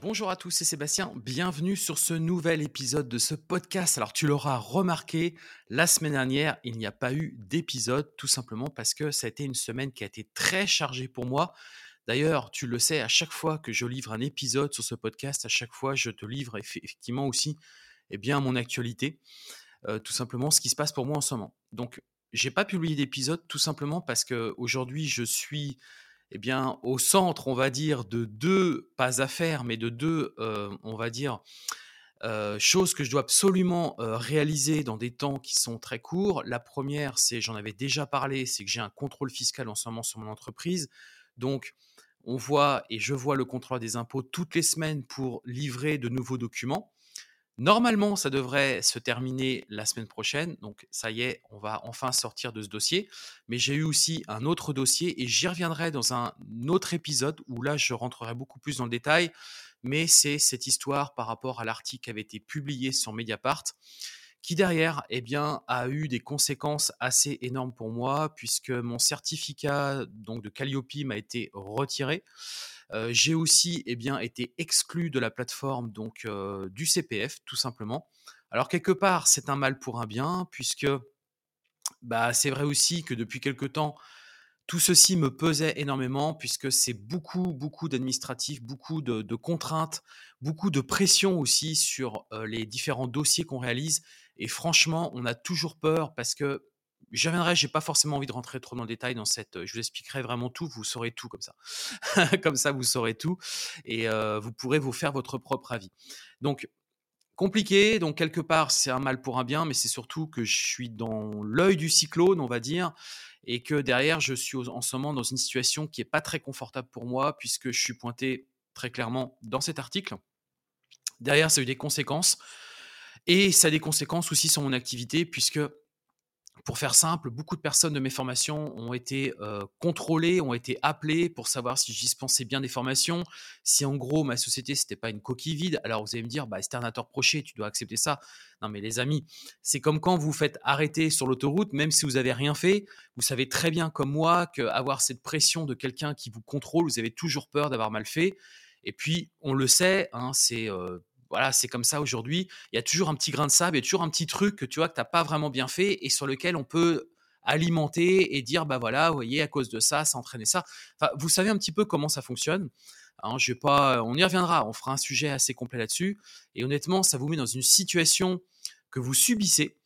Bonjour à tous, c'est Sébastien. Bienvenue sur ce nouvel épisode de ce podcast. Alors, tu l'auras remarqué, la semaine dernière, il n'y a pas eu d'épisode, tout simplement parce que ça a été une semaine qui a été très chargée pour moi. D'ailleurs, tu le sais, à chaque fois que je livre un épisode sur ce podcast, à chaque fois, je te livre effectivement aussi eh bien, mon actualité, euh, tout simplement ce qui se passe pour moi en ce moment. Donc, j'ai pas publié d'épisode tout simplement parce que aujourd'hui, je suis eh bien, au centre, on va dire, de deux, pas affaires, mais de deux, euh, on va dire, euh, choses que je dois absolument euh, réaliser dans des temps qui sont très courts. La première, c'est, j'en avais déjà parlé, c'est que j'ai un contrôle fiscal en ce moment sur mon entreprise. Donc, on voit et je vois le contrôle des impôts toutes les semaines pour livrer de nouveaux documents. Normalement, ça devrait se terminer la semaine prochaine. Donc, ça y est, on va enfin sortir de ce dossier. Mais j'ai eu aussi un autre dossier et j'y reviendrai dans un autre épisode où là, je rentrerai beaucoup plus dans le détail. Mais c'est cette histoire par rapport à l'article qui avait été publié sur Mediapart qui derrière eh bien, a eu des conséquences assez énormes pour moi puisque mon certificat donc, de Calliope m'a été retiré j'ai aussi eh bien, été exclu de la plateforme donc du CPF, tout simplement. Alors quelque part, c'est un mal pour un bien, puisque bah, c'est vrai aussi que depuis quelque temps, tout ceci me pesait énormément, puisque c'est beaucoup, beaucoup d'administratifs, beaucoup de, de, contraintes, beaucoup de pression aussi sur les différents dossiers qu'on réalise. Et franchement, on a toujours peur parce que J'y reviendrai, j'ai pas forcément envie de rentrer trop dans le détail dans cette. Je vous expliquerai vraiment tout, vous saurez tout comme ça. comme ça, vous saurez tout et vous pourrez vous faire votre propre avis. Donc, compliqué, donc quelque part, c'est un mal pour un bien, mais c'est surtout que je suis dans l'œil du cyclone, on va dire, et que derrière, je suis en ce moment dans une situation qui est pas très confortable pour moi, puisque je suis pointé très clairement dans cet article. Derrière, ça a eu des conséquences. Et ça a des conséquences aussi sur mon activité, puisque pour faire simple, beaucoup de personnes de mes formations ont été contrôlées, ont été appelées pour savoir si je dispensais bien des formations, si en gros ma société c'était pas une coquille vide. Alors vous allez me dire, bah, externateur proché, tu dois accepter ça. Non mais les amis, c'est comme quand vous faites arrêter sur l'autoroute, même si vous avez rien fait, vous savez très bien comme moi qu'avoir cette pression de quelqu'un qui vous contrôle, vous avez toujours peur d'avoir mal fait. Et puis on le sait, hein, c'est voilà, c'est comme ça aujourd'hui. Il y a toujours un petit grain de sable, il y a toujours un petit truc que tu vois que tu n'as pas vraiment bien fait et sur lequel on peut alimenter et dire bah voilà, vous voyez, à cause de ça, ça entraînait ça. Vous savez un petit peu comment ça fonctionne. Hein, vais pas, on y reviendra, on fera un sujet assez complet là-dessus. Et honnêtement, ça vous met dans une situation que vous subissez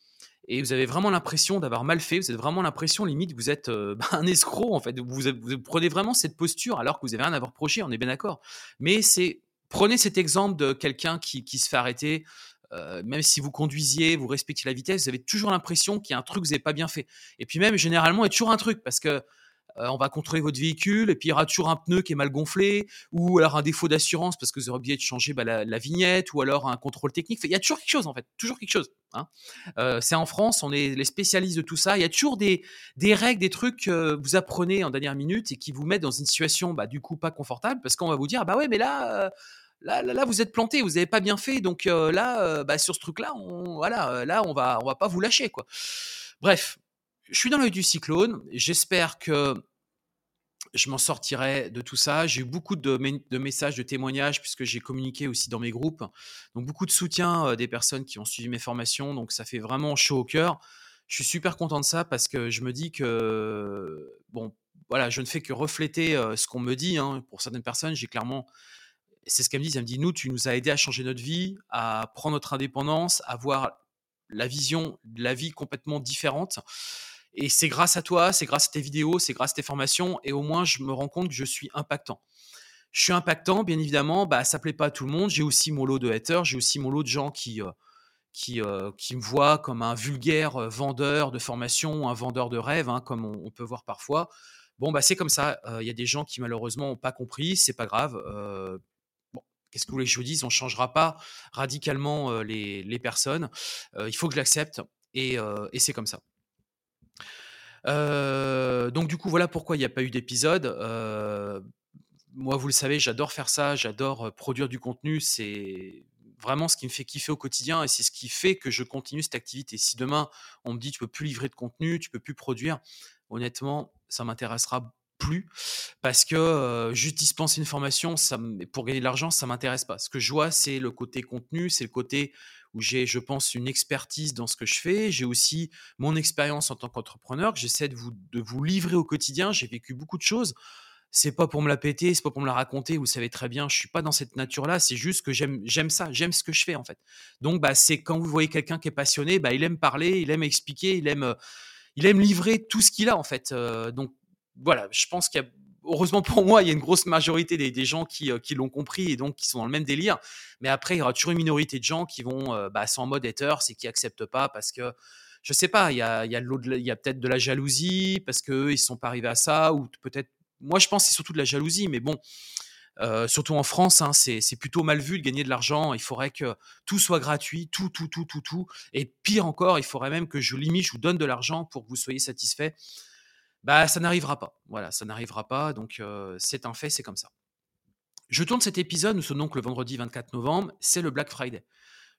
et vous avez vraiment l'impression d'avoir mal fait, vous avez vraiment l'impression limite vous êtes euh, bah, un escroc en fait, vous, prenez vraiment cette posture alors que vous n'avez rien à reprocher, on est bien d'accord. Mais c'est Prenez cet exemple de quelqu'un qui, se fait arrêter. Euh, même si vous conduisiez, vous respectez la vitesse, vous avez toujours l'impression qu'il y a un truc que vous n'avez pas bien fait. Et puis même, généralement, il y a toujours un truc parce que euh, on va contrôler votre véhicule et puis il y aura toujours un pneu qui est mal gonflé ou alors un défaut d'assurance parce que vous aurez oublié de changer bah, la, vignette ou alors un contrôle technique. Il y a toujours quelque chose en fait, toujours quelque chose. Hein. Euh, c'est en France, on est les spécialistes de tout ça. Il y a toujours des, des règles, des trucs que vous apprenez en dernière minute et qui vous mettent dans une situation bah, du coup pas confortable parce qu'on va vous dire bah ouais mais là Là, là, vous êtes planté, vous n'avez pas bien fait. Donc là, bah, sur ce truc-là, on, voilà, là, on va, on va pas vous lâcher, quoi. Bref, je suis dans l'œil du cyclone. J'espère que je m'en sortirai de tout ça. J'ai eu beaucoup de, de, messages, de témoignages, puisque j'ai communiqué aussi dans mes groupes. Donc beaucoup de soutien des personnes qui ont suivi mes formations. Donc ça fait vraiment chaud au cœur. Je suis super content de ça parce que je me dis que, bon, voilà, je ne fais que refléter ce qu'on me dit. Hein. Pour certaines personnes, j'ai clairement c'est ce qu'elle me dit. Elle me dit, nous, tu nous as aidé à changer notre vie, à prendre notre indépendance, à voir la vision de la vie complètement différente. Et c'est grâce à toi, c'est grâce à tes vidéos, c'est grâce à tes formations. Et au moins, je me rends compte que je suis impactant. Je suis impactant, bien évidemment. Bah, ça plaît pas à tout le monde. J'ai aussi mon lot de haters. J'ai aussi mon lot de gens qui, euh, qui, qui me voient comme un vulgaire vendeur de formation, un vendeur de rêve, hein, comme on, peut voir parfois. Bon, bah, c'est comme ça. Il y a des gens qui malheureusement n'ont pas compris, c'est pas grave. Qu'est-ce que vous voulez que je vous dise On ne changera pas radicalement les, les, personnes. il faut que je l'accepte et, et c'est comme ça. donc du coup, voilà pourquoi il n'y a pas eu d'épisode. moi, vous le savez, j'adore faire ça, j'adore produire du contenu. C'est vraiment ce qui me fait kiffer au quotidien et c'est ce qui fait que je continue cette activité. Si demain on me dit tu peux plus livrer de contenu, tu peux plus produire, honnêtement, ça m'intéressera plus parce que euh, juste dispenser une formation ça, pour gagner de l'argent, ça m'intéresse pas. Ce que je vois, c'est le côté contenu, c'est le côté où j'ai, je pense, une expertise dans ce que je fais. J'ai aussi mon expérience en tant qu'entrepreneur que j'essaie de vous, de vous livrer au quotidien. J'ai vécu beaucoup de choses c'est pas pour me la péter, c'est pas pour me la raconter. Vous savez très bien, je suis pas dans cette nature-là. C'est juste que j'aime, j'aime ça, j'aime ce que je fais en fait. Donc, bah, c'est quand vous voyez quelqu'un qui est passionné, bah, il aime parler, il aime expliquer, il aime, il aime livrer tout ce qu'il a en fait. donc, voilà, je pense qu'il y a, heureusement pour moi, il y a une grosse majorité des, gens qui, qui l'ont compris et donc qui sont dans le même délire. Mais après, il y aura toujours une minorité de gens qui vont, bah, en mode hater, c'est qui acceptent pas parce que je sais pas, il y a, y a, peut-être de la jalousie parce qu'eux, ils sont pas arrivés à ça, ou peut-être moi, je pense c'est surtout de la jalousie, mais bon, euh, surtout en France, hein, c'est plutôt mal vu de gagner de l'argent. Il faudrait que tout soit gratuit, tout, tout, tout, tout, tout. Et pire encore, il faudrait même que je limite, je vous donne de l'argent pour que vous soyez satisfait. Bah, ça n'arrivera pas. Voilà, ça n'arrivera pas. Donc, c'est un fait, c'est comme ça. Je tourne cet épisode, nous sommes donc le vendredi 24 novembre, c'est le Black Friday.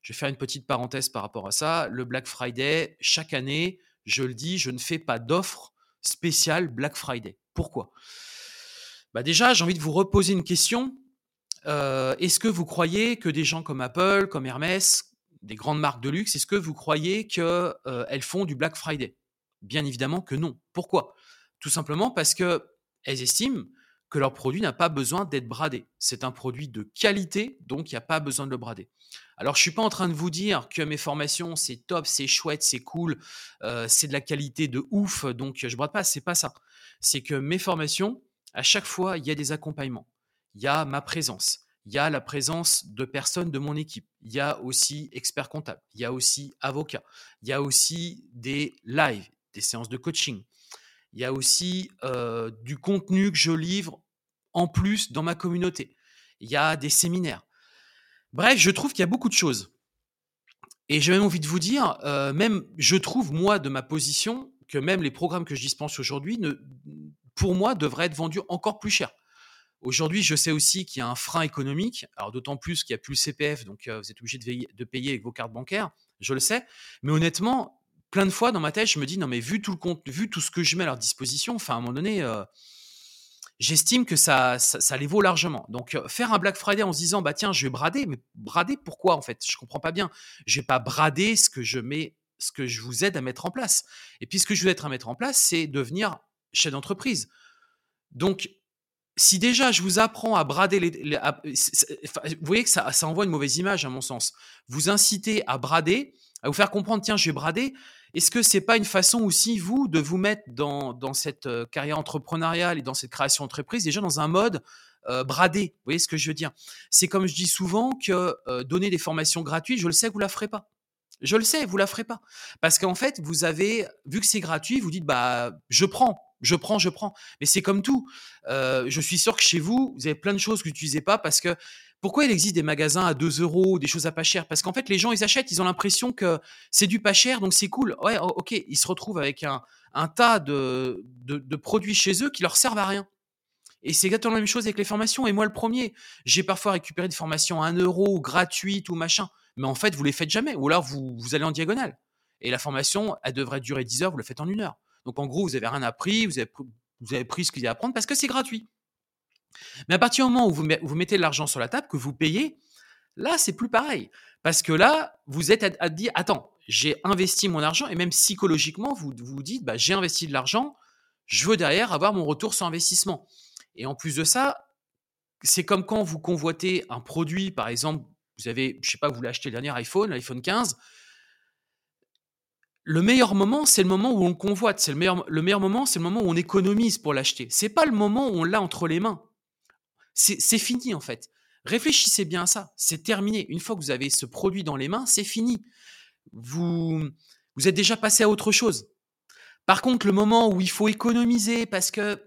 Je vais faire une petite parenthèse par rapport à ça. Le Black Friday, chaque année, je le dis, je ne fais pas d'offre spéciale Black Friday. Pourquoi? Bah déjà, j'ai envie de vous reposer une question. Est-ce que vous croyez que des gens comme Apple, comme Hermès, des grandes marques de luxe, est-ce que vous croyez qu'elles font du Black Friday? Bien évidemment que non. Pourquoi? Tout simplement parce qu'elles estiment que leur produit n'a pas besoin d'être bradé. C'est un produit de qualité, donc il n'y a pas besoin de le brader. Alors, je suis pas en train de vous dire que mes formations, c'est top, c'est chouette, c'est cool, euh, c'est de la qualité de ouf, donc je brade pas, c'est pas ça. C'est que mes formations, à chaque fois, il y a des accompagnements. Il y a ma présence. Il y a la présence de personnes de mon équipe. Il y a aussi expert comptable. Il y a aussi avocat. Il y a aussi des lives, des séances de coaching. Il y a aussi euh, du contenu que je livre en plus dans ma communauté. Il y a des séminaires. Bref, je trouve qu'il y a beaucoup de choses. Et j'ai même envie de vous dire, euh, même je trouve, moi, de ma position, que même les programmes que je dispense aujourd'hui pour moi, devrait être vendu encore plus cher. Aujourd'hui, je sais aussi qu'il y a un frein économique, alors d'autant plus qu'il n'y a plus le CPF, donc euh, vous êtes obligé de, payer avec vos cartes bancaires, je le sais. Mais honnêtement, plein de fois dans ma tête, je me dis, non mais vu tout, le compte, vu tout ce que je mets à leur disposition, enfin à un moment donné, euh, j'estime que ça, ça, les vaut largement. Donc euh, faire un Black Friday en se disant, bah tiens, je vais brader, mais brader pourquoi en fait? Je comprends pas bien. Je vais pas brader ce que je mets, ce que je vous aide à mettre en place. Et puis ce que je vous aide à mettre en place, c'est devenir chef d'entreprise. Donc, si déjà je vous apprends à brader vous voyez que ça, ça, envoie une mauvaise image, à mon sens. Vous incitez à brader, à vous faire comprendre tiens, je vais brader. Est-ce que c'est pas une façon aussi, vous, de vous mettre dans, dans cette euh, carrière entrepreneuriale et dans cette création d'entreprise, déjà dans un mode euh, bradé Vous voyez ce que je veux dire? C'est comme je dis souvent que euh, donner des formations gratuites, je le sais que vous la ferez pas. Je le sais, vous la ferez pas. Parce qu'en fait, vous avez, vu que c'est gratuit, vous dites, bah, je prends, je prends, je prends. Mais c'est comme tout. Je suis sûr que chez vous, vous avez plein de choses que vous n'utilisez pas parce que pourquoi il existe des magasins à 2 euros, des choses à pas cher? Parce qu'en fait, les gens, ils achètent, ils ont l'impression que c'est du pas cher, donc c'est cool. Ouais, ok, ils se retrouvent avec un, tas de, produits chez eux qui leur servent à rien. Et c'est exactement la même chose avec les formations. Et moi, le premier, j'ai parfois récupéré des formations à 1 euro, gratuites ou machin. Mais en fait, vous les faites jamais. Ou alors, vous, vous allez en diagonale. Et la formation, elle devrait durer 10 heures, vous le faites en une heure. Donc en gros, vous n'avez rien appris, vous avez, vous avez pris ce qu'il y a à apprendre parce que c'est gratuit. Mais à partir du moment où vous, mettez de l'argent sur la table, que vous payez, là, c'est plus pareil. Parce que là, vous êtes à, dire, attends, j'ai investi mon argent et même psychologiquement, vous vous dites, bah, j'ai investi de l'argent, je veux derrière avoir mon retour sur investissement. Et en plus de ça, c'est comme quand vous convoitez un produit, par exemple, vous avez, je sais pas, vous voulez acheter le dernier iPhone, l'iPhone 15, le meilleur moment, c'est le moment où on le convoite. C'est le meilleur, le meilleur moment, c'est le moment où on économise pour l'acheter. C'est pas le moment où on l'a entre les mains. C'est fini en fait. Réfléchissez bien à ça. C'est terminé. Une fois que vous avez ce produit dans les mains, c'est fini. vous, êtes déjà passé à autre chose. Par contre, le moment où il faut économiser, parce que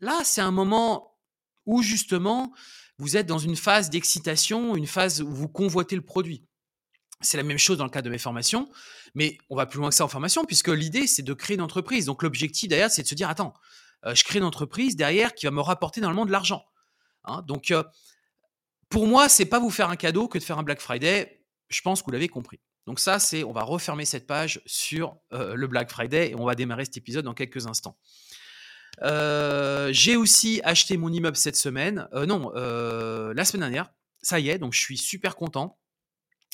là, c'est un moment où justement, vous êtes dans une phase d'excitation, une phase où vous convoitez le produit. C'est la même chose dans le cas de mes formations, mais on va plus loin que ça en formation, puisque l'idée, c'est de créer une entreprise. Donc l'objectif derrière, c'est de se dire, attends, euh, je crée une entreprise derrière qui va me rapporter normalement de l'argent. Hein. donc pour moi, c'est pas vous faire un cadeau que de faire un Black Friday. Je pense que vous l'avez compris. Donc ça, c'est, on va refermer cette page sur le Black Friday et on va démarrer cet épisode dans quelques instants. j'ai aussi acheté mon immeuble cette semaine, non, la semaine dernière. Ça y est, donc je suis super content.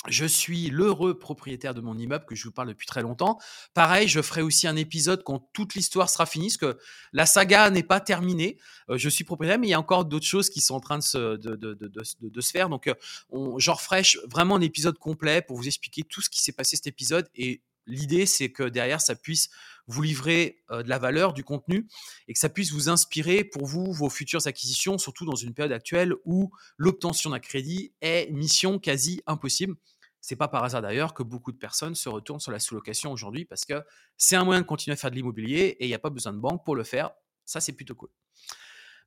Je suis l'heureux propriétaire de mon immeuble que je vous parle depuis très longtemps. Pareil, je ferai aussi un épisode quand toute l'histoire sera finie, parce que la saga n'est pas terminée. Euh, je suis propriétaire, mais il y a encore d'autres choses qui sont en train de se, faire. Donc, euh, j'en referai vraiment un épisode complet pour vous expliquer tout ce qui s'est passé cet épisode. Et l'idée, c'est que derrière, ça puisse vous livrer euh, de la valeur, du contenu, et que ça puisse vous inspirer pour vous, vos futures acquisitions, surtout dans une période actuelle où l'obtention d'un crédit est mission quasi impossible. C'est pas par hasard d'ailleurs que beaucoup de personnes se retournent sur la sous-location aujourd'hui parce que c'est un moyen de continuer à faire de l'immobilier et il n'y a pas besoin de banque pour le faire. Ça, c'est plutôt cool.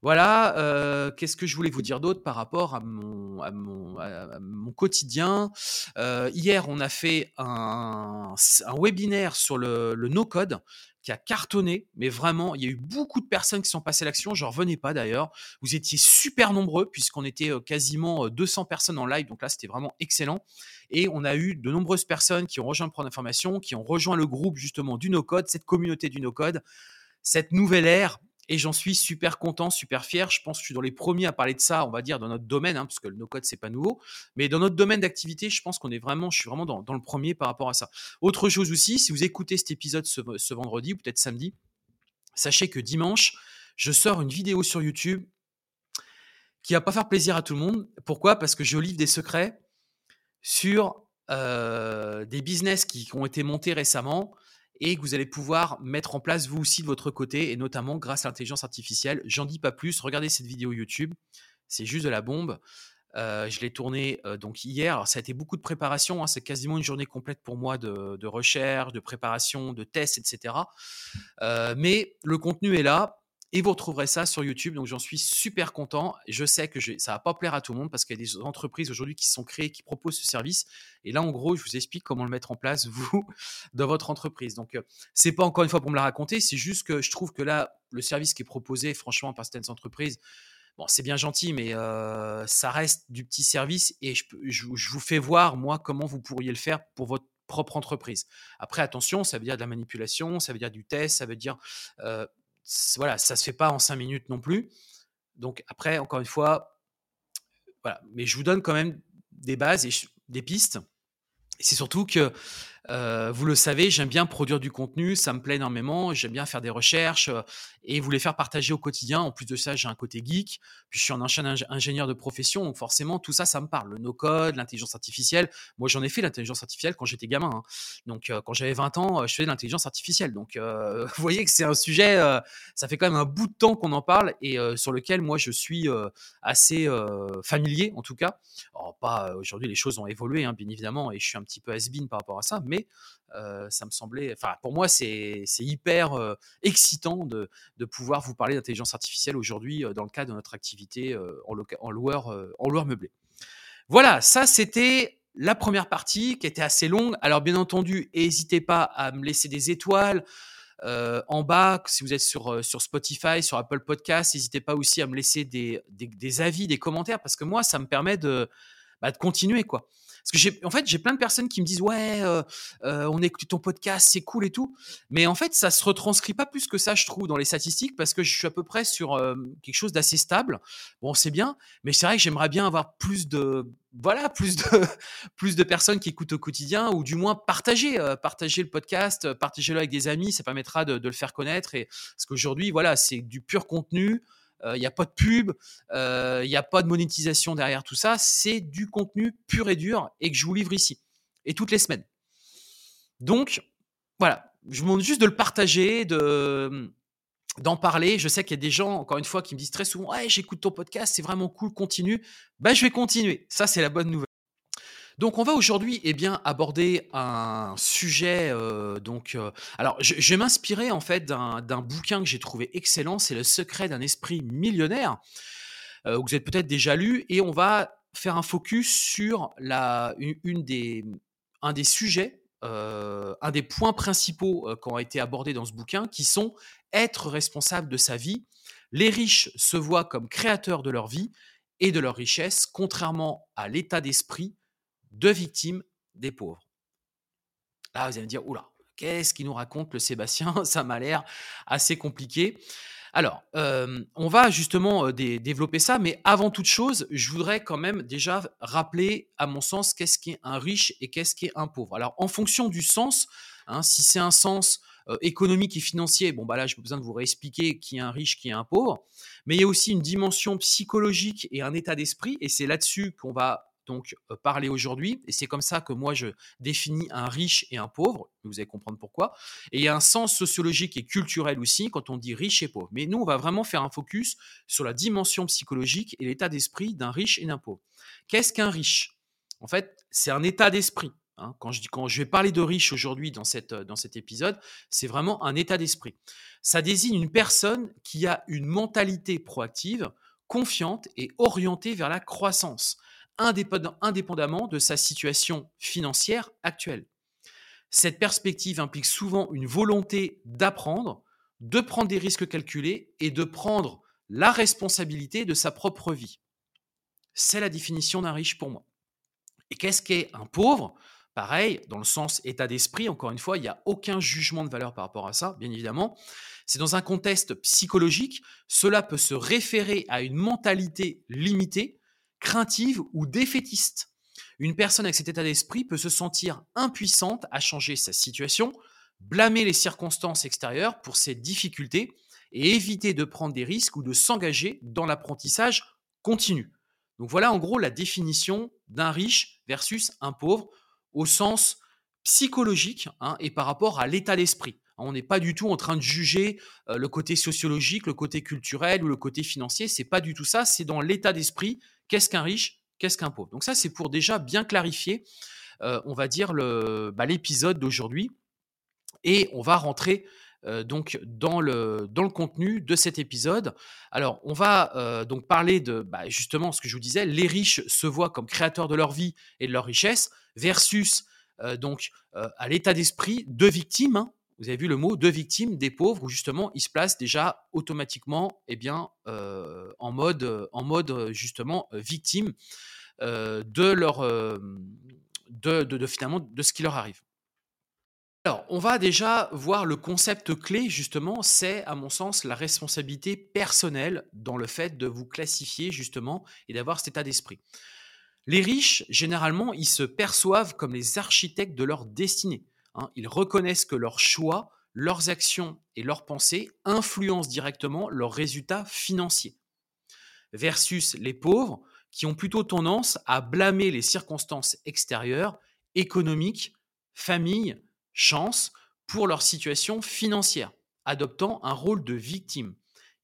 Voilà, euh, qu'est-ce que je voulais vous dire d'autre par rapport à mon, quotidien? Euh, Hier, on a fait un, webinaire sur le no-code qui a cartonné, mais vraiment, il y a eu beaucoup de personnes qui sont passées à l'action. Je ne revenais pas d'ailleurs. Vous étiez super nombreux puisqu'on était quasiment 200 personnes en live, donc là, c'était vraiment excellent. Et on a eu de nombreuses personnes qui ont rejoint le programme d'information, qui ont rejoint le groupe justement du no-code, cette communauté du no-code, cette nouvelle ère et j'en suis super content, super fier. Je pense que je suis dans les premiers à parler de ça, on va dire, dans notre domaine, hein, parce que le no-code, c'est pas nouveau. Mais dans notre domaine d'activité, je pense qu'on est vraiment, je suis vraiment dans, le premier par rapport à ça. Autre chose aussi, si vous écoutez cet épisode ce, vendredi ou peut-être samedi, sachez que dimanche, je sors une vidéo sur YouTube qui va pas faire plaisir à tout le monde. Pourquoi? Parce que je livre des secrets sur euh, des business qui ont été montés récemment et que vous allez pouvoir mettre en place vous aussi de votre côté, et notamment grâce à l'intelligence artificielle. J'en dis pas plus, regardez cette vidéo YouTube, c'est juste de la bombe. Euh, je l'ai tourné euh, donc hier. Ça a été beaucoup de préparation. Hein. c'est quasiment une journée complète pour moi de, recherche, de préparation, de tests, etc. Euh, mais le contenu est là. Et vous retrouverez ça sur YouTube. Donc j'en suis super content. Je sais que ça va pas plaire à tout le monde parce qu'il y a des entreprises aujourd'hui qui sont créées, qui proposent ce service. Et là, en gros, je vous explique comment le mettre en place, vous, dans votre entreprise. Donc, ce c'est pas encore une fois pour me la raconter. C'est juste que je trouve que là, le service qui est proposé, franchement, par certaines entreprises, bon, c'est bien gentil, mais ça reste du petit service. Et je, je, vous fais voir, moi, comment vous pourriez le faire pour votre propre entreprise. Après, attention, ça veut dire de la manipulation, ça veut dire du test, ça veut dire voilà, ça se fait pas en cinq minutes non plus. Donc après, encore une fois, voilà. Mais je vous donne quand même des bases et des pistes. C'est surtout que euh, vous le savez, j'aime bien produire du contenu, ça me plaît énormément, j'aime bien faire des recherches euh, et vous les faire partager au quotidien. En plus de ça, j'ai un côté geek, puis je suis un ingénieur de profession, donc forcément tout ça, ça me parle. Le no-code, l'intelligence artificielle. Moi, j'en ai fait l'intelligence artificielle quand j'étais gamin. Hein. Donc, euh, quand j'avais 20 ans, je faisais de l'intelligence artificielle. Donc, vous voyez que c'est un sujet, ça fait quand même un bout de temps qu'on en parle et sur lequel moi je suis assez familier, en tout cas. Alors, pas aujourd'hui, les choses ont évolué, hein, bien évidemment, et je suis un petit peu has par rapport à ça, mais ça me semblait, enfin pour moi c'est hyper excitant de, pouvoir vous parler d'intelligence artificielle aujourd'hui dans le cadre de notre activité en, en, loueur, en loueur meublé. Voilà, ça c'était la première partie qui était assez longue. Alors bien entendu, n'hésitez pas à me laisser des étoiles. en bas, si vous êtes sur, Spotify, sur Apple Podcast, n'hésitez pas aussi à me laisser des, avis, des commentaires, parce que moi, ça me permet de, bah, de continuer. quoi. Parce que j'ai, en fait, j'ai plein de personnes qui me disent ouais, euh, euh, on écoute ton podcast, c'est cool et tout. Mais en fait, ça se retranscrit pas plus que ça, je trouve, dans les statistiques, parce que je suis à peu près sur euh, quelque chose d'assez stable. Bon, c'est bien, mais c'est vrai que j'aimerais bien avoir plus de, voilà, plus de, plus de personnes qui écoutent au quotidien, ou du moins partager, partager le podcast, partager-le avec des amis, ça permettra de, de le faire connaître. Et parce qu'aujourd'hui, voilà, c'est du pur contenu il n'y a pas de pub, il n'y a pas de monétisation derrière tout ça. C'est du contenu pur et dur et que je vous livre ici. Et toutes les semaines. Donc, voilà. Je vous demande juste de le partager, de d'en parler. Je sais qu'il y a des gens, encore une fois, qui me disent très souvent Ouais, j'écoute ton podcast, c'est vraiment cool, continue. Bah, je vais continuer. Ça, c'est la bonne nouvelle. Donc on va aujourd'hui eh bien aborder un sujet euh, donc euh, alors je, je vais m'inspirer en fait d'un bouquin que j'ai trouvé excellent, c'est Le secret d'un esprit millionnaire euh, que vous êtes peut-être déjà lu et on va faire un focus sur la une, des un des sujets un des points principaux qui ont été abordés dans ce bouquin qui sont être responsable de sa vie. Les riches se voient comme créateurs de leur vie et de leur richesse, contrairement à l'état d'esprit de victimes des pauvres. Là, vous allez me dire, oula, qu'est-ce qu'il nous raconte le Sébastien? Ça m'a l'air assez compliqué. Alors, euh, on va justement euh, dé- développer ça, mais avant toute chose, je voudrais quand même déjà rappeler, à mon sens, qu'est-ce qu'est un riche et qu'est-ce qu'est un pauvre. Alors, en fonction du sens, hein, si c'est un sens euh, économique et financier, bon, bah là, pas besoin de vous réexpliquer qui est un riche, qui est un pauvre, mais il y a aussi une dimension psychologique et un état d'esprit, et c'est là-dessus qu'on va donc euh, parler aujourd'hui, et c'est comme ça que moi je définis un riche et un pauvre, vous allez comprendre pourquoi. Et il y a un sens sociologique et culturel aussi quand on dit riche et pauvre. Mais nous, on va vraiment faire un focus sur la dimension psychologique et l'état d'esprit d'un riche et d'un pauvre. Qu'est-ce qu'un riche? En fait, c'est un état d'esprit. hein. Quand, je dis, quand je vais parler de riche aujourd'hui dans, cette, dans cet épisode, c'est vraiment un état d'esprit. Ça désigne une personne qui a une mentalité proactive, confiante et orientée vers la croissance, indépendamment de sa situation financière actuelle. Cette perspective implique souvent une volonté d'apprendre, de prendre des risques calculés et de prendre la responsabilité de sa propre vie. C'est la définition d'un riche pour moi. Et qu'est-ce qu'est un pauvre? Pareil, dans le sens état d'esprit, encore une fois, il n'y a aucun jugement de valeur par rapport à ça, bien évidemment. C'est dans un contexte psychologique, cela peut se référer à une mentalité limitée, craintive ou défaitiste. Une personne avec cet état d'esprit peut se sentir impuissante à changer sa situation, blâmer les circonstances extérieures pour ses difficultés et éviter de prendre des risques ou de s'engager dans l'apprentissage continu. Donc voilà en gros la définition d'un riche versus un pauvre au sens psychologique hein, et par rapport à l'état d'esprit. On n'est pas du tout en train de juger euh, le côté sociologique, le côté culturel ou le côté financier. C'est pas du tout ça. C'est dans l'état d'esprit. Qu'est-ce qu'un riche Qu'est-ce qu'un pauvre Donc ça, c'est pour déjà bien clarifier, euh, on va dire le, bah, l'épisode d'aujourd'hui. Et on va rentrer euh, donc dans le, contenu de cet épisode. Alors, on va euh, donc parler de bah, justement ce que je vous disais, les riches se voient comme créateurs de leur vie et de leur richesse versus donc à l'état d'esprit de victimes. hein. Vous avez vu le mot de victimes des pauvres où justement ils se placent déjà automatiquement eh bien, euh, en, mode, euh, justement euh, victime de leur finalement de ce qui leur arrive. Alors, on va déjà voir le concept clé, justement, c'est, à mon sens, la responsabilité personnelle dans le fait de vous classifier, justement, et d'avoir cet état d'esprit. Les riches, généralement, ils se perçoivent comme les architectes de leur destinée. Hein. Ils reconnaissent que leurs choix, leurs actions et leurs pensées influencent directement leurs résultats financiers. Versus les pauvres, qui ont plutôt tendance à blâmer les circonstances extérieures, économiques, famille, chance, pour leur situation financière, adoptant un rôle de victime.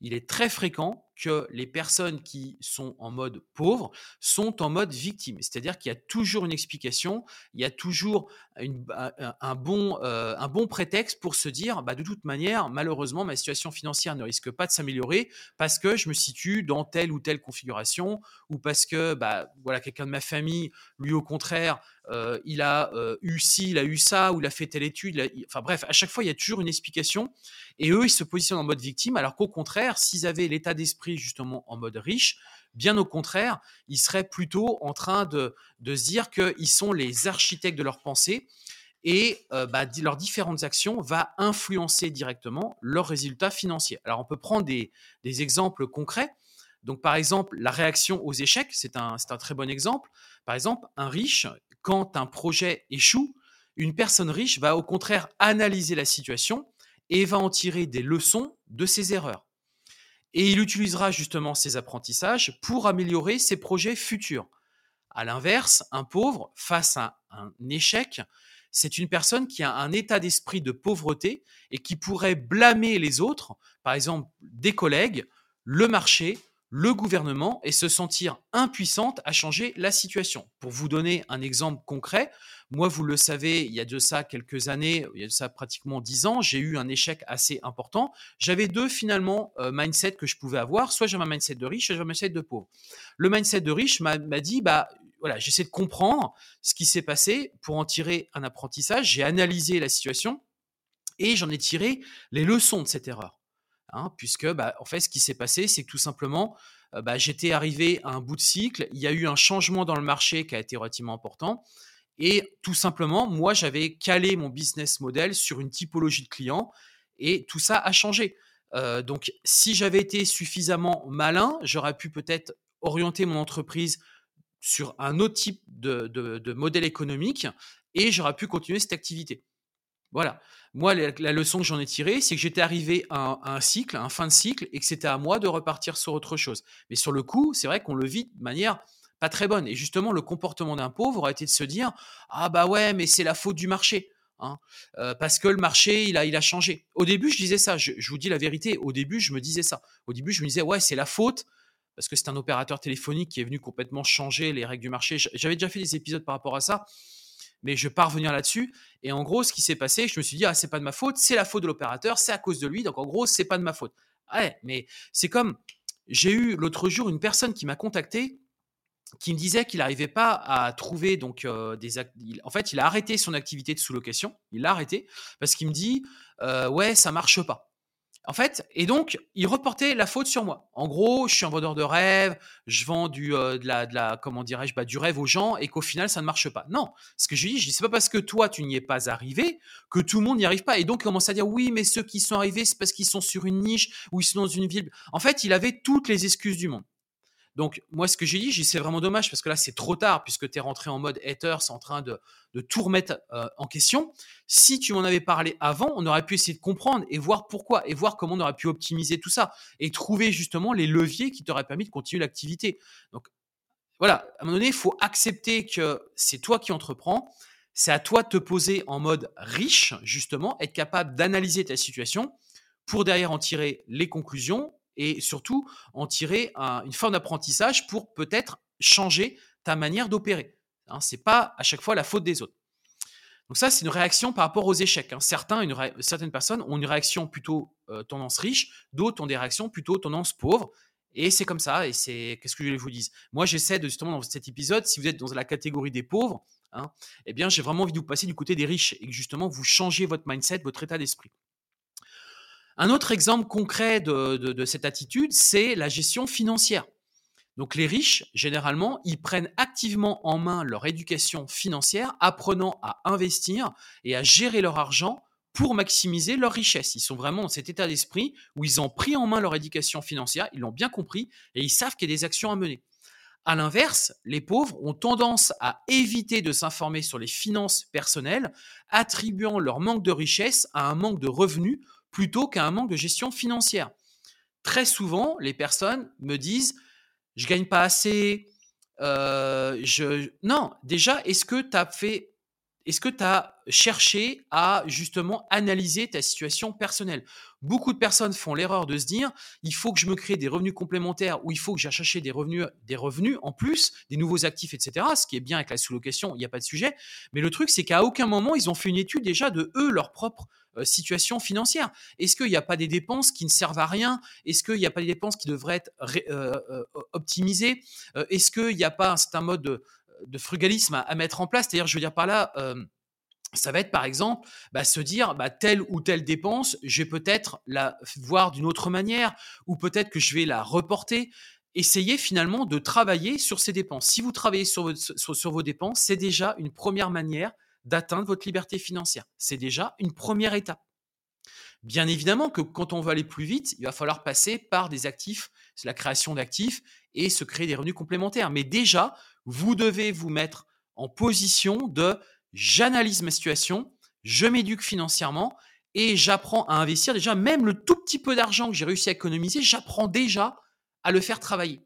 Il est très fréquent que les personnes qui sont en mode pauvre sont en mode victime. C'est-à-dire qu'il y a toujours une explication, il y a toujours un, bon, euh, un bon prétexte pour se dire, bah, de toute manière, malheureusement, ma situation financière ne risque pas de s'améliorer parce que je me situe dans telle ou telle configuration ou parce que bah, voilà, quelqu'un de ma famille, lui au contraire, euh, il a euh, eu ci, il a eu ça, ou il a fait telle étude. a- Enfin bref, à chaque fois, il y a toujours une explication. Et eux, ils se positionnent en mode victime, alors qu'au contraire, s'ils avaient l'état d'esprit justement en mode riche, bien au contraire, ils seraient plutôt en train de, se dire qu'ils sont les architectes de leurs pensées et euh, bah, leurs différentes actions va influencer directement leurs résultats financiers. Alors on peut prendre des, exemples concrets. Donc par exemple, la réaction aux échecs, c'est un, un très bon exemple. Par exemple, un riche, quand un projet échoue, une personne riche va au contraire analyser la situation et va en tirer des leçons de ses erreurs. Et il utilisera justement ces apprentissages pour améliorer ses projets futurs. À l'inverse, un pauvre, face à un échec, c'est une personne qui a un état d'esprit de pauvreté et qui pourrait blâmer les autres, par exemple des collègues, le marché, le gouvernement et se sentir impuissante à changer la situation. Pour vous donner un exemple concret, moi, vous le savez, il y a de ça quelques années, il y a de ça pratiquement dix ans, j'ai eu un échec assez important. J'avais deux finalement euh, mindset que je pouvais avoir. Soit j'avais un mindset de riche, soit j'avais un mindset de pauvre. Le mindset de riche m'a dit, bah voilà, j'essaie de comprendre ce qui s'est passé pour en tirer un apprentissage. J'ai analysé la situation et j'en ai tiré les leçons de cette erreur. Hein, puisque bah, en fait, ce qui s'est passé, c'est que tout simplement, euh, bah, j'étais arrivé à un bout de cycle, il y a eu un changement dans le marché qui a été relativement important, et tout simplement, moi, j'avais calé mon business model sur une typologie de clients, et tout ça a changé. Euh, donc, si j'avais été suffisamment malin, j'aurais pu peut-être orienter mon entreprise sur un autre type de modèle économique, et j'aurais pu continuer cette activité. Voilà. Moi, la, leçon que j'en ai tirée, c'est que j'étais arrivé à un, cycle, à un fin de cycle, et que c'était à moi de repartir sur autre chose. Mais sur le coup, c'est vrai qu'on le vit de manière pas très bonne. Et justement, le comportement d'un pauvre aurait été de se dire Ah bah ouais, mais c'est la faute du marché. Hein, euh, parce que le marché, il a, il a changé. Au début, je disais ça. Je, vous dis la vérité. Au début, je me disais ça. Au début, je me disais Ouais, c'est la faute. Parce que c'est un opérateur téléphonique qui est venu complètement changer les règles du marché. J'avais déjà fait des épisodes par rapport à ça mais je vais revenir là-dessus. Et en gros, ce qui s'est passé, je me suis dit, ah, c'est pas de ma faute, c'est la faute de l'opérateur, c'est à cause de lui. Donc en gros, c'est pas de ma faute. Ouais, mais c'est comme, j'ai eu l'autre jour une personne qui m'a contacté qui me disait qu'il n'arrivait pas à trouver donc euh, des en fait il a arrêté son activité de sous-location il l'a arrêté parce qu'il me dit euh, ouais ça marche pas en fait, et donc, il reportait la faute sur moi. En gros, je suis un vendeur de rêve, je vends du, euh, de, la, comment dirais-je, bah, du rêve aux gens et qu'au final, ça ne marche pas. Non, ce que je lui dis, je dis, c'est pas parce que toi, tu n'y es pas arrivé que tout le monde n'y arrive pas. Et donc, il commence à dire, oui, mais ceux qui sont arrivés, c'est parce qu'ils sont sur une niche ou ils sont dans une ville. En fait, il avait toutes les excuses du monde. Donc, moi, ce que j'ai dit, j'ai c'est vraiment dommage parce que là, c'est trop tard puisque tu es rentré en mode haters en train de, de tout remettre euh, en question. Si tu m'en avais parlé avant, on aurait pu essayer de comprendre et voir pourquoi et voir comment on aurait pu optimiser tout ça et trouver justement les leviers qui t'auraient permis de continuer l'activité. Donc, voilà, à un moment donné, il faut accepter que c'est toi qui entreprends. C'est à toi de te poser en mode riche, justement, être capable d'analyser ta situation pour derrière en tirer les conclusions et surtout en tirer une forme d'apprentissage pour peut-être changer ta manière d'opérer. Hein, Ce n'est pas à chaque fois la faute des autres. Donc ça, c'est une réaction par rapport aux échecs. Hein. Certaines personnes ont une réaction plutôt euh, tendance riche, d'autres ont des réactions plutôt tendance pauvre. Et c'est comme ça, et c'est qu'est-ce que je vous dise? Moi, j'essaie de justement dans cet épisode, si vous êtes dans la catégorie des pauvres, hein, eh bien, j'ai vraiment envie de vous passer du côté des riches et que justement vous changez votre mindset, votre état d'esprit. Un autre exemple concret de, cette attitude, c'est la gestion financière. Donc les riches, généralement, ils prennent activement en main leur éducation financière, apprenant à investir et à gérer leur argent pour maximiser leur richesse. Ils sont vraiment dans cet état d'esprit où ils ont pris en main leur éducation financière, ils l'ont bien compris et ils savent qu'il y a des actions à mener. À l'inverse, les pauvres ont tendance à éviter de s'informer sur les finances personnelles, attribuant leur manque de richesse à un manque de revenus plutôt qu'à un manque de gestion financière. Très souvent, les personnes me disent je gagne pas assez. Euh, je... Non, déjà, est-ce que tu as fait est-ce que tu as cherché à justement analyser ta situation personnelle Beaucoup de personnes font l'erreur de se dire il faut que je me crée des revenus complémentaires ou il faut que j'aille chercher des revenus, des revenus en plus, des nouveaux actifs, etc. Ce qui est bien avec la sous-location, il n'y a pas de sujet. Mais le truc, c'est qu'à aucun moment, ils ont fait une étude déjà de eux, leur propre euh, situation financière. Est-ce qu'il n'y a pas des dépenses qui ne servent à rien? Est-ce qu'il n'y a pas des dépenses qui devraient être euh, euh, optimisées? Est-ce qu'il n'y a pas un certain mode de, de frugalisme à, mettre en place? C'est-à-dire, je veux dire par là, ça va être par exemple bah, se dire bah, telle ou telle dépense, je vais peut-être la voir d'une autre manière, ou peut-être que je vais la reporter. Essayez finalement de travailler sur ces dépenses. Si vous travaillez sur, sur vos dépenses, c'est déjà une première manière d'atteindre votre liberté financière. C'est déjà une première étape. Bien évidemment que quand on veut aller plus vite, il va falloir passer par des actifs, c'est la création d'actifs et se créer des revenus complémentaires. Mais déjà, vous devez vous mettre en position de j'analyse ma situation, je m'éduque financièrement et j'apprends à investir. Déjà, même le tout petit peu d'argent que j'ai réussi à économiser, j'apprends déjà à le faire travailler.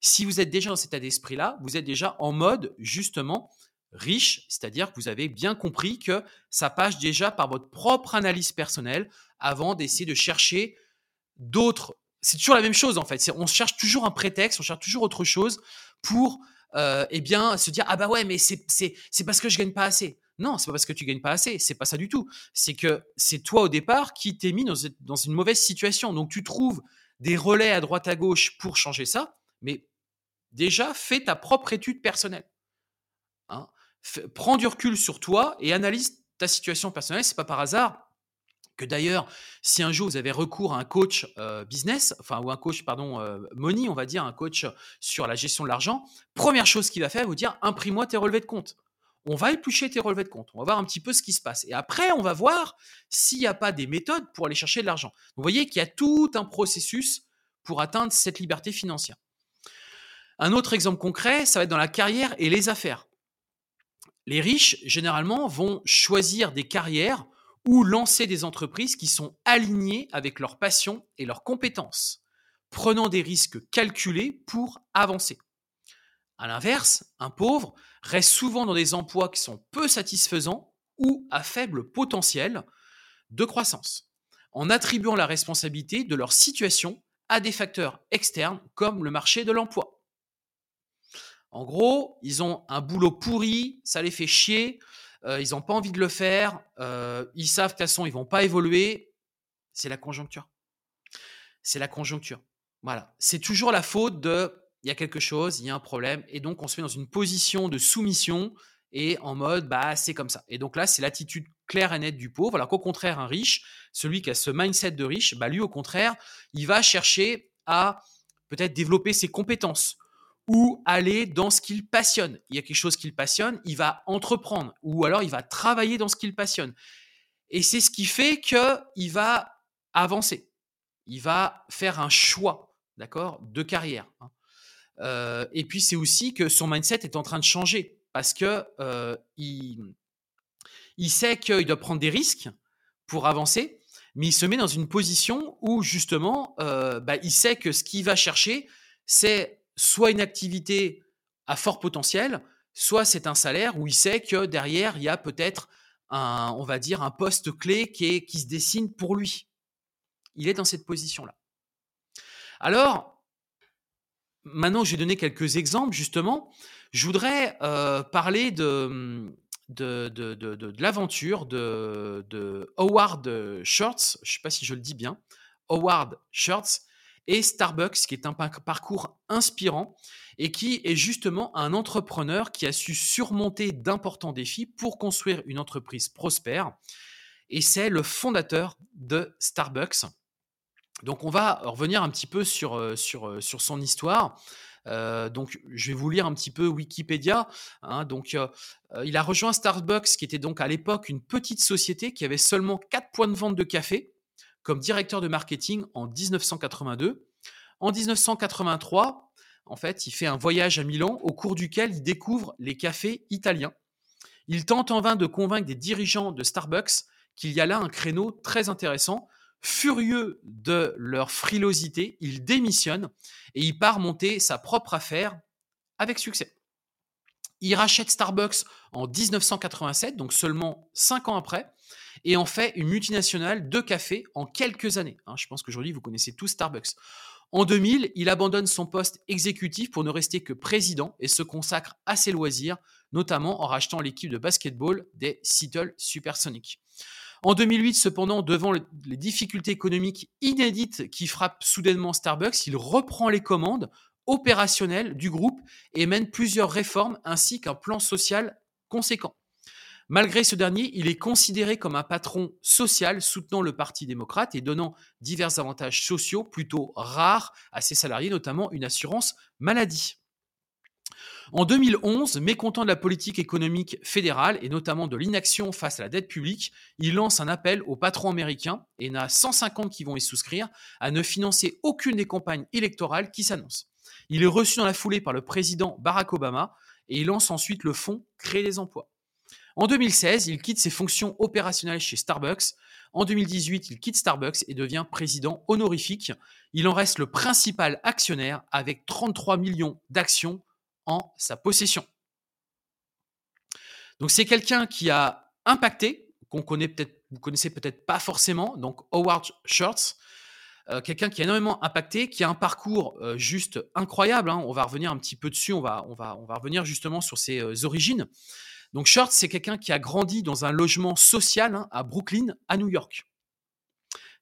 Si vous êtes déjà dans cet état d'esprit-là, vous êtes déjà en mode justement riche, c'est-à-dire que vous avez bien compris que ça passe déjà par votre propre analyse personnelle avant d'essayer de chercher d'autres c'est toujours la même chose en fait. On cherche toujours un prétexte, on cherche toujours autre chose pour euh, eh bien se dire ah bah ouais mais c'est parce que je gagne pas assez. Non, c'est pas parce que tu gagnes pas assez, c'est pas ça du tout. C'est que c'est toi au départ qui t'es mis dans, dans une mauvaise situation. Donc tu trouves des relais à droite à gauche pour changer ça, mais déjà fais ta propre étude personnelle. Hein. prends du recul sur toi et analyse ta situation personnelle. C'est pas par hasard que d'ailleurs, si un jour vous avez recours à un coach euh, business, enfin ou un coach pardon euh, money, on va dire un coach sur la gestion de l'argent, première chose qu'il va faire, vous dire imprime-moi tes relevés de compte. On va éplucher tes relevés de compte, on va voir un petit peu ce qui se passe. Et après, on va voir s'il n'y a pas des méthodes pour aller chercher de l'argent. Vous voyez qu'il y a tout un processus pour atteindre cette liberté financière. Un autre exemple concret, ça va être dans la carrière et les affaires. Les riches, généralement, vont choisir des carrières ou lancer des entreprises qui sont alignées avec leurs passions et leurs compétences, prenant des risques calculés pour avancer. A l'inverse, un pauvre reste souvent dans des emplois qui sont peu satisfaisants ou à faible potentiel de croissance, en attribuant la responsabilité de leur situation à des facteurs externes comme le marché de l'emploi. En gros, ils ont un boulot pourri, ça les fait chier, euh, ils n'ont pas envie de le faire, euh, ils savent de toute ils vont pas évoluer. C'est la conjoncture. C'est la conjoncture. Voilà. C'est toujours la faute de il y a quelque chose, il y a un problème, et donc on se met dans une position de soumission et en mode bah c'est comme ça. Et donc là, c'est l'attitude claire et nette du pauvre. Alors qu'au contraire, un riche, celui qui a ce mindset de riche, bah lui au contraire, il va chercher à peut-être développer ses compétences ou aller dans ce qu'il passionne. Il y a quelque chose qu'il passionne, il va entreprendre ou alors il va travailler dans ce qu'il passionne. Et c'est ce qui fait qu'il va avancer. Il va faire un choix, d'accord, de carrière. Hein. Euh, et puis c'est aussi que son mindset est en train de changer parce que euh, il, sait qu'il doit prendre des risques pour avancer, mais il se met dans une position où justement, euh, bah, il sait que ce qu'il va chercher, c'est soit une activité à fort potentiel, soit c'est un salaire où il sait que derrière, il y a peut-être un, on va dire, un poste clé qui, se dessine pour lui. Il est dans cette position-là. Alors, maintenant, je vais donner quelques exemples, justement. Je voudrais euh, parler de, l'aventure de, Howard Schurtz, je ne sais pas si je le dis bien, Howard Schurtz, et Starbucks, qui est un parcours inspirant et qui est justement un entrepreneur qui a su surmonter d'importants défis pour construire une entreprise prospère. Et c'est le fondateur de Starbucks. Donc on va revenir un petit peu sur, euh, euh, son histoire. Euh, donc, je vais vous lire un petit peu Wikipédia. Hein. donc, il a rejoint Starbucks, qui était donc à l'époque une petite société qui avait seulement 4 points de vente de café comme directeur de marketing en 1982. En 1983, en fait, il fait un voyage à Milan au cours duquel il découvre les cafés italiens. Il tente en vain de convaincre des dirigeants de Starbucks qu'il y a là un créneau très intéressant. Furieux de leur frilosité, il démissionne et il part monter sa propre affaire avec succès. Il rachète Starbucks en 1987, donc seulement cinq ans après, et en fait une multinationale de café en quelques années. Hein. je pense qu'aujourd'hui, vous connaissez tous Starbucks. En 2000, il abandonne son poste exécutif pour ne rester que président et se consacre à ses loisirs, notamment en rachetant l'équipe de basketball des Seattle Supersonics. En 2008, cependant, devant les difficultés économiques inédites qui frappent soudainement Starbucks, il reprend les commandes opérationnelles du groupe et mène plusieurs réformes ainsi qu'un plan social conséquent. Malgré ce dernier, il est considéré comme un patron social soutenant le Parti démocrate et donnant divers avantages sociaux plutôt rares à ses salariés, notamment une assurance maladie. En 2011, mécontent de la politique économique fédérale et notamment de l'inaction face à la dette publique, il lance un appel aux patrons américains, et il y en a 150 qui vont y souscrire, à ne financer aucune des campagnes électorales qui s'annoncent. Il est reçu dans la foulée par le président Barack Obama et il lance ensuite le fonds Créer des emplois. En 2016, il quitte ses fonctions opérationnelles chez Starbucks. En 2018, il quitte Starbucks et devient président honorifique. Il en reste le principal actionnaire avec 33 millions d'actions en sa possession. Donc c'est quelqu'un qui a impacté, qu'on connaît peut-être, vous connaissez peut-être pas forcément, donc Howard Schultz. euh, quelqu'un qui a énormément impacté, qui a un parcours euh, juste incroyable. hein. On va revenir un petit peu dessus, on va, revenir justement sur ses euh, origines. Donc Short, c'est quelqu'un qui a grandi dans un logement social hein, à Brooklyn, à New York.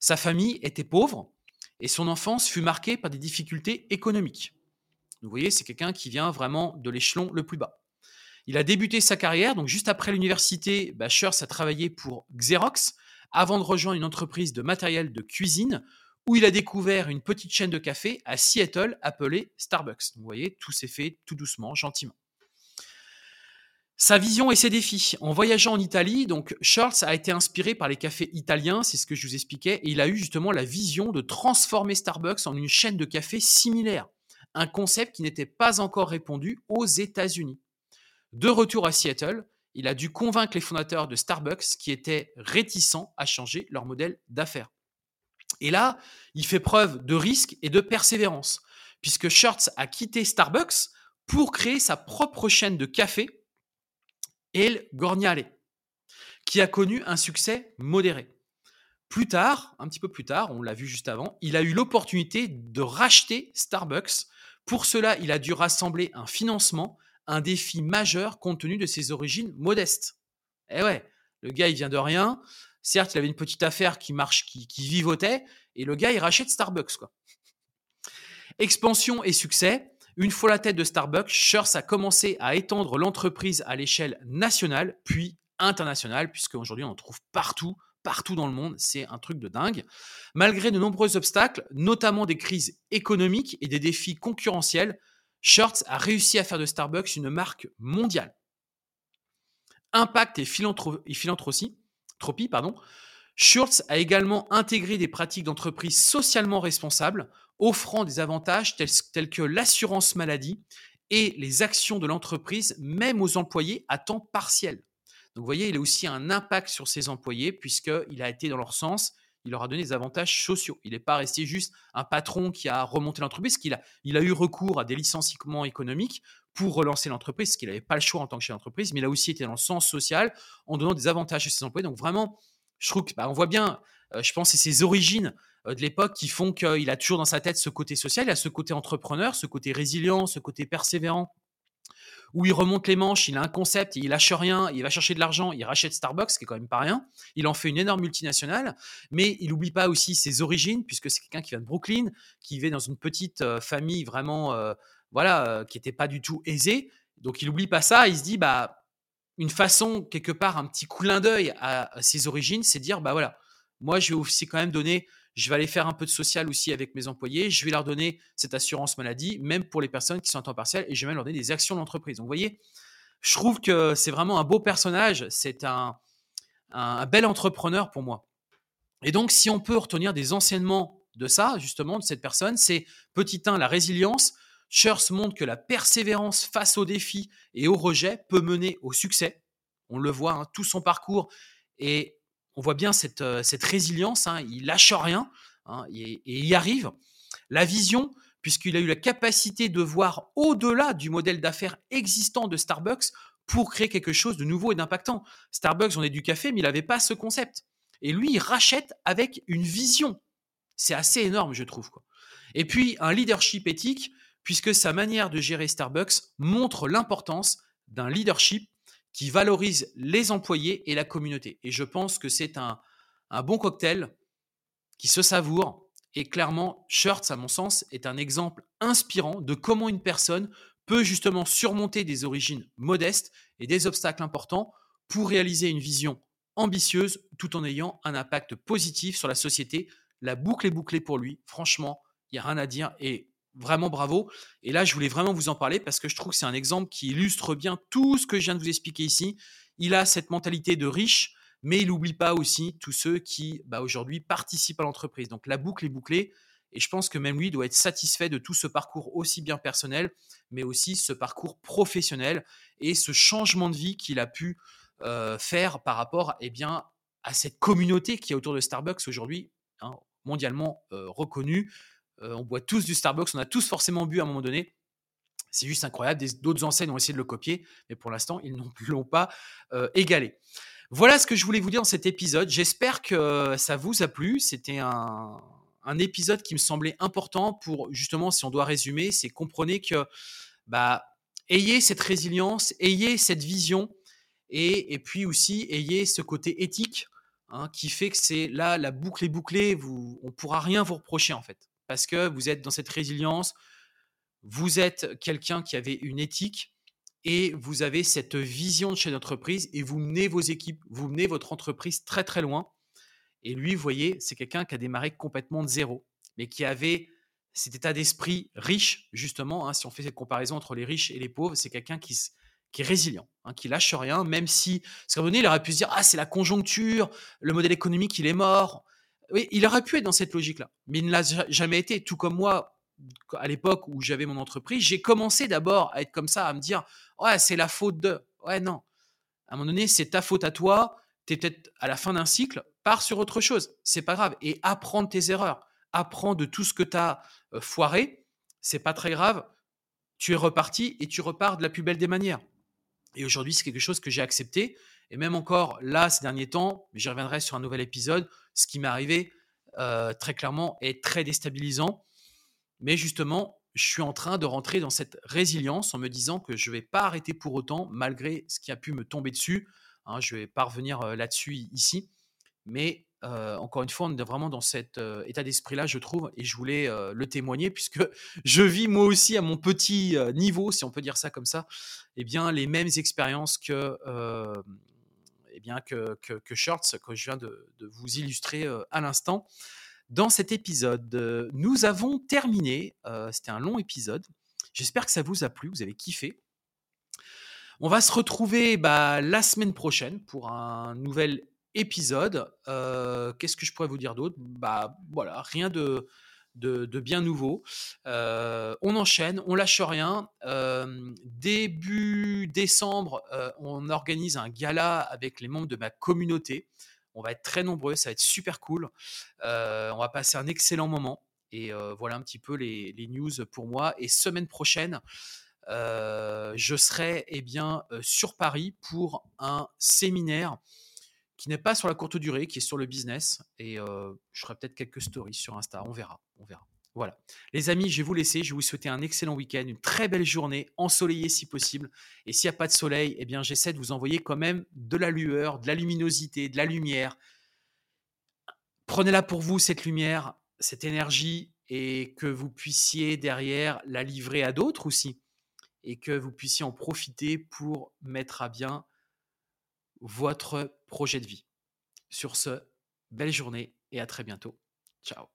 Sa famille était pauvre et son enfance fut marquée par des difficultés économiques. Vous voyez, c'est quelqu'un qui vient vraiment de l'échelon le plus bas. Il a débuté sa carrière, donc juste après l'université, bah, a travaillé pour Xerox avant de rejoindre une entreprise de matériel de cuisine où il a découvert une petite chaîne de café à Seattle appelée Starbucks. Vous voyez, tout s'est fait tout doucement, gentiment. Sa vision et ses défis. En voyageant en Italie, donc Schultz a été inspiré par les cafés italiens, c'est ce que je vous expliquais, et il a eu justement la vision de transformer Starbucks en une chaîne de café similaire, un concept qui n'était pas encore répandu aux États-Unis. De retour à Seattle, il a dû convaincre les fondateurs de Starbucks qui étaient réticents à changer leur modèle d'affaires. Et là, il fait preuve de risque et de persévérance, puisque Schurtz a quitté Starbucks pour créer sa propre chaîne de café El Gorniale, qui a connu un succès modéré. Plus tard, un petit peu plus tard, on l'a vu juste avant, il a eu l'opportunité de racheter Starbucks. Pour cela, il a dû rassembler un financement, un défi majeur compte tenu de ses origines modestes. Eh ouais, le gars, il vient de rien. Certes, il avait une petite affaire qui marche, qui, qui vivotait, et le gars, il rachète Starbucks. Quoi. Expansion et succès. Une fois la tête de Starbucks, Schurz a commencé à étendre l'entreprise à l'échelle nationale, puis internationale, puisque aujourd'hui on en trouve partout, partout dans le monde. C'est un truc de dingue. Malgré de nombreux obstacles, notamment des crises économiques et des défis concurrentiels, Schurz a réussi à faire de Starbucks une marque mondiale. Impact et, philanthropie, Schurz a également intégré des pratiques d'entreprise socialement responsables, offrant des avantages tels, que l'assurance maladie et les actions de l'entreprise, même aux employés à temps partiel. Donc vous voyez, il a aussi un impact sur ses employés, puisqu'il a été dans leur sens, il leur a donné des avantages sociaux. Il n'est pas resté juste un patron qui a remonté l'entreprise, qu'il a, il a eu recours à des licenciements économiques pour relancer l'entreprise, parce qu'il n'avait pas le choix en tant que chef d'entreprise, mais il a aussi été dans le sens social en donnant des avantages à ses employés. Donc vraiment, je trouve qu'on bah, voit bien, je pense, c'est ses origines euh, de l'époque qui font qu'il a toujours dans sa tête ce côté social, il a ce côté entrepreneur, ce côté résilient, ce côté persévérant, où il remonte les manches, il a un concept, il lâche rien, il va chercher de l'argent, il rachète Starbucks, qui est quand même pas rien. Il en fait une énorme multinationale, mais il n'oublie pas aussi ses origines, puisque c'est quelqu'un qui vient de Brooklyn, qui vivait dans une petite euh, famille vraiment, voilà, qui n'était pas du tout aisée. Donc il n'oublie pas ça, il se dit, bah, une façon, quelque part, un petit clin d'œil à, ses origines, c'est dire, bah voilà, moi, je vais aussi quand même donner, je vais aller faire un peu de social aussi avec mes employés, je vais leur donner cette assurance maladie, même pour les personnes qui sont en temps partiel, et je vais même leur donner des actions d'entreprise. Donc, vous voyez, je trouve que c'est vraiment un beau personnage, c'est un, un, bel entrepreneur pour moi. Et donc, si on peut retenir des enseignements de ça, justement, de cette personne, c'est petit 1, la résilience, Schurz montre que la persévérance face aux défis et aux rejets peut mener au succès. On le voit, hein, tout son parcours, et on voit bien cette, euh, résilience, hein, il lâche rien hein, et, et y arrive. La vision, puisqu'il a eu la capacité de voir au-delà du modèle d'affaires existant de Starbucks pour créer quelque chose de nouveau et d'impactant. Starbucks, on est du café, mais il n'avait pas ce concept. Et lui, il rachète avec une vision. C'est assez énorme, je trouve. Et puis, un leadership éthique, puisque sa manière de gérer Starbucks montre l'importance d'un leadership qui valorise les employés et la communauté. Et je pense que c'est un, bon cocktail qui se savoure. Et clairement, Shirts, à mon sens, est un exemple inspirant de comment une personne peut justement surmonter des origines modestes et des obstacles importants pour réaliser une vision ambitieuse tout en ayant un impact positif sur la société. La boucle est bouclée pour lui. Franchement, il n'y a rien à dire. Vraiment bravo. Et là, je voulais vraiment vous en parler parce que je trouve que c'est un exemple qui illustre bien tout ce que je viens de vous expliquer ici. Il a cette mentalité de riche, mais il n'oublie pas aussi tous ceux qui, bah, aujourd'hui, participent à l'entreprise. Donc la boucle est bouclée. Et je pense que même lui doit être satisfait de tout ce parcours aussi bien personnel, mais aussi ce parcours professionnel et ce changement de vie qu'il a pu euh, faire par rapport eh bien, à cette communauté qui est autour de Starbucks aujourd'hui, hein, mondialement euh, reconnue. Euh, on boit tous du Starbucks, on a tous forcément bu à un moment donné. C'est juste incroyable. D'autres enseignes ont essayé de le copier, mais pour l'instant, ils ne l'ont pas euh, égalé. Voilà ce que je voulais vous dire dans cet épisode. J'espère que ça vous a plu. C'était un, un épisode qui me semblait important pour justement, si on doit résumer, c'est comprenez que bah, ayez cette résilience, ayez cette vision et, puis aussi ayez ce côté éthique hein, qui fait que c'est là la boucle est bouclée, vous, on pourra rien vous reprocher en fait parce que vous êtes dans cette résilience, vous êtes quelqu'un qui avait une éthique et vous avez cette vision de chez d'entreprise et vous menez vos équipes, vous menez votre entreprise très très loin. Et lui, vous voyez, c'est quelqu'un qui a démarré complètement de zéro, mais qui avait cet état d'esprit riche, justement. Hein, si on fait cette comparaison entre les riches et les pauvres, c'est quelqu'un qui, qui est résilient, hein, qui lâche rien, même si, parce qu'à un moment donné, il aurait pu se dire, ah, c'est la conjoncture, le modèle économique, il est mort. Oui, il aurait pu être dans cette logique-là, mais il ne l'a jamais été. Tout comme moi, à l'époque où j'avais mon entreprise, j'ai commencé d'abord à être comme ça, à me dire, ouais, c'est la faute de. Ouais, non. À un moment donné, c'est ta faute à toi. Tu es peut-être à la fin d'un cycle, pars sur autre chose. C'est pas grave. Et apprends tes erreurs. Apprends de tout ce que tu as euh, foiré. C'est pas très grave. Tu es reparti et tu repars de la plus belle des manières. Et aujourd'hui, c'est quelque chose que j'ai accepté. Et même encore là, ces derniers temps, j'y reviendrai sur un nouvel épisode, ce qui m'est arrivé euh, très clairement est très déstabilisant. Mais justement, je suis en train de rentrer dans cette résilience en me disant que je ne vais pas arrêter pour autant, malgré ce qui a pu me tomber dessus. Hein, je vais pas revenir euh, là-dessus ici. Mais euh, encore une fois, on est vraiment dans cet état d'esprit-là, je trouve, et je voulais le témoigner puisque je vis moi aussi à mon petit niveau, si on peut dire ça comme ça, eh bien, les mêmes expériences que, eh bien, que, que, Shorts, que je viens de, vous illustrer à l'instant dans cet épisode. Euh, nous avons terminé, euh, c'était un long épisode. J'espère que ça vous a plu, vous avez kiffé. On va se retrouver bah, la semaine prochaine pour un nouvel épisode. Euh, qu'est-ce que je pourrais vous dire d'autre? Bah voilà, rien de, de, bien nouveau. on enchaîne, on lâche rien. début décembre, on organise un gala avec les membres de ma communauté. On va être très nombreux, ça va être super cool. on va passer un excellent moment. Et voilà un petit peu les, news pour moi. Et semaine prochaine, je serai eh bien, sur Paris pour un séminaire qui n'est pas sur la courte durée, qui est sur le business. Et je ferai peut-être quelques stories sur Insta. On verra. On verra. Voilà. Les amis, je vais vous laisser. Je vais vous souhaiter un excellent week-end, une très belle journée, ensoleillée si possible. Et s'il n'y a pas de soleil, eh bien, j'essaie de vous envoyer quand même de la lueur, de la luminosité, de la lumière. Prenez-la pour vous, cette lumière, cette énergie, et que vous puissiez derrière la livrer à d'autres aussi. Et que vous puissiez en profiter pour mettre à bien votre projet de vie. Sur ce, belle journée et à très bientôt. Ciao.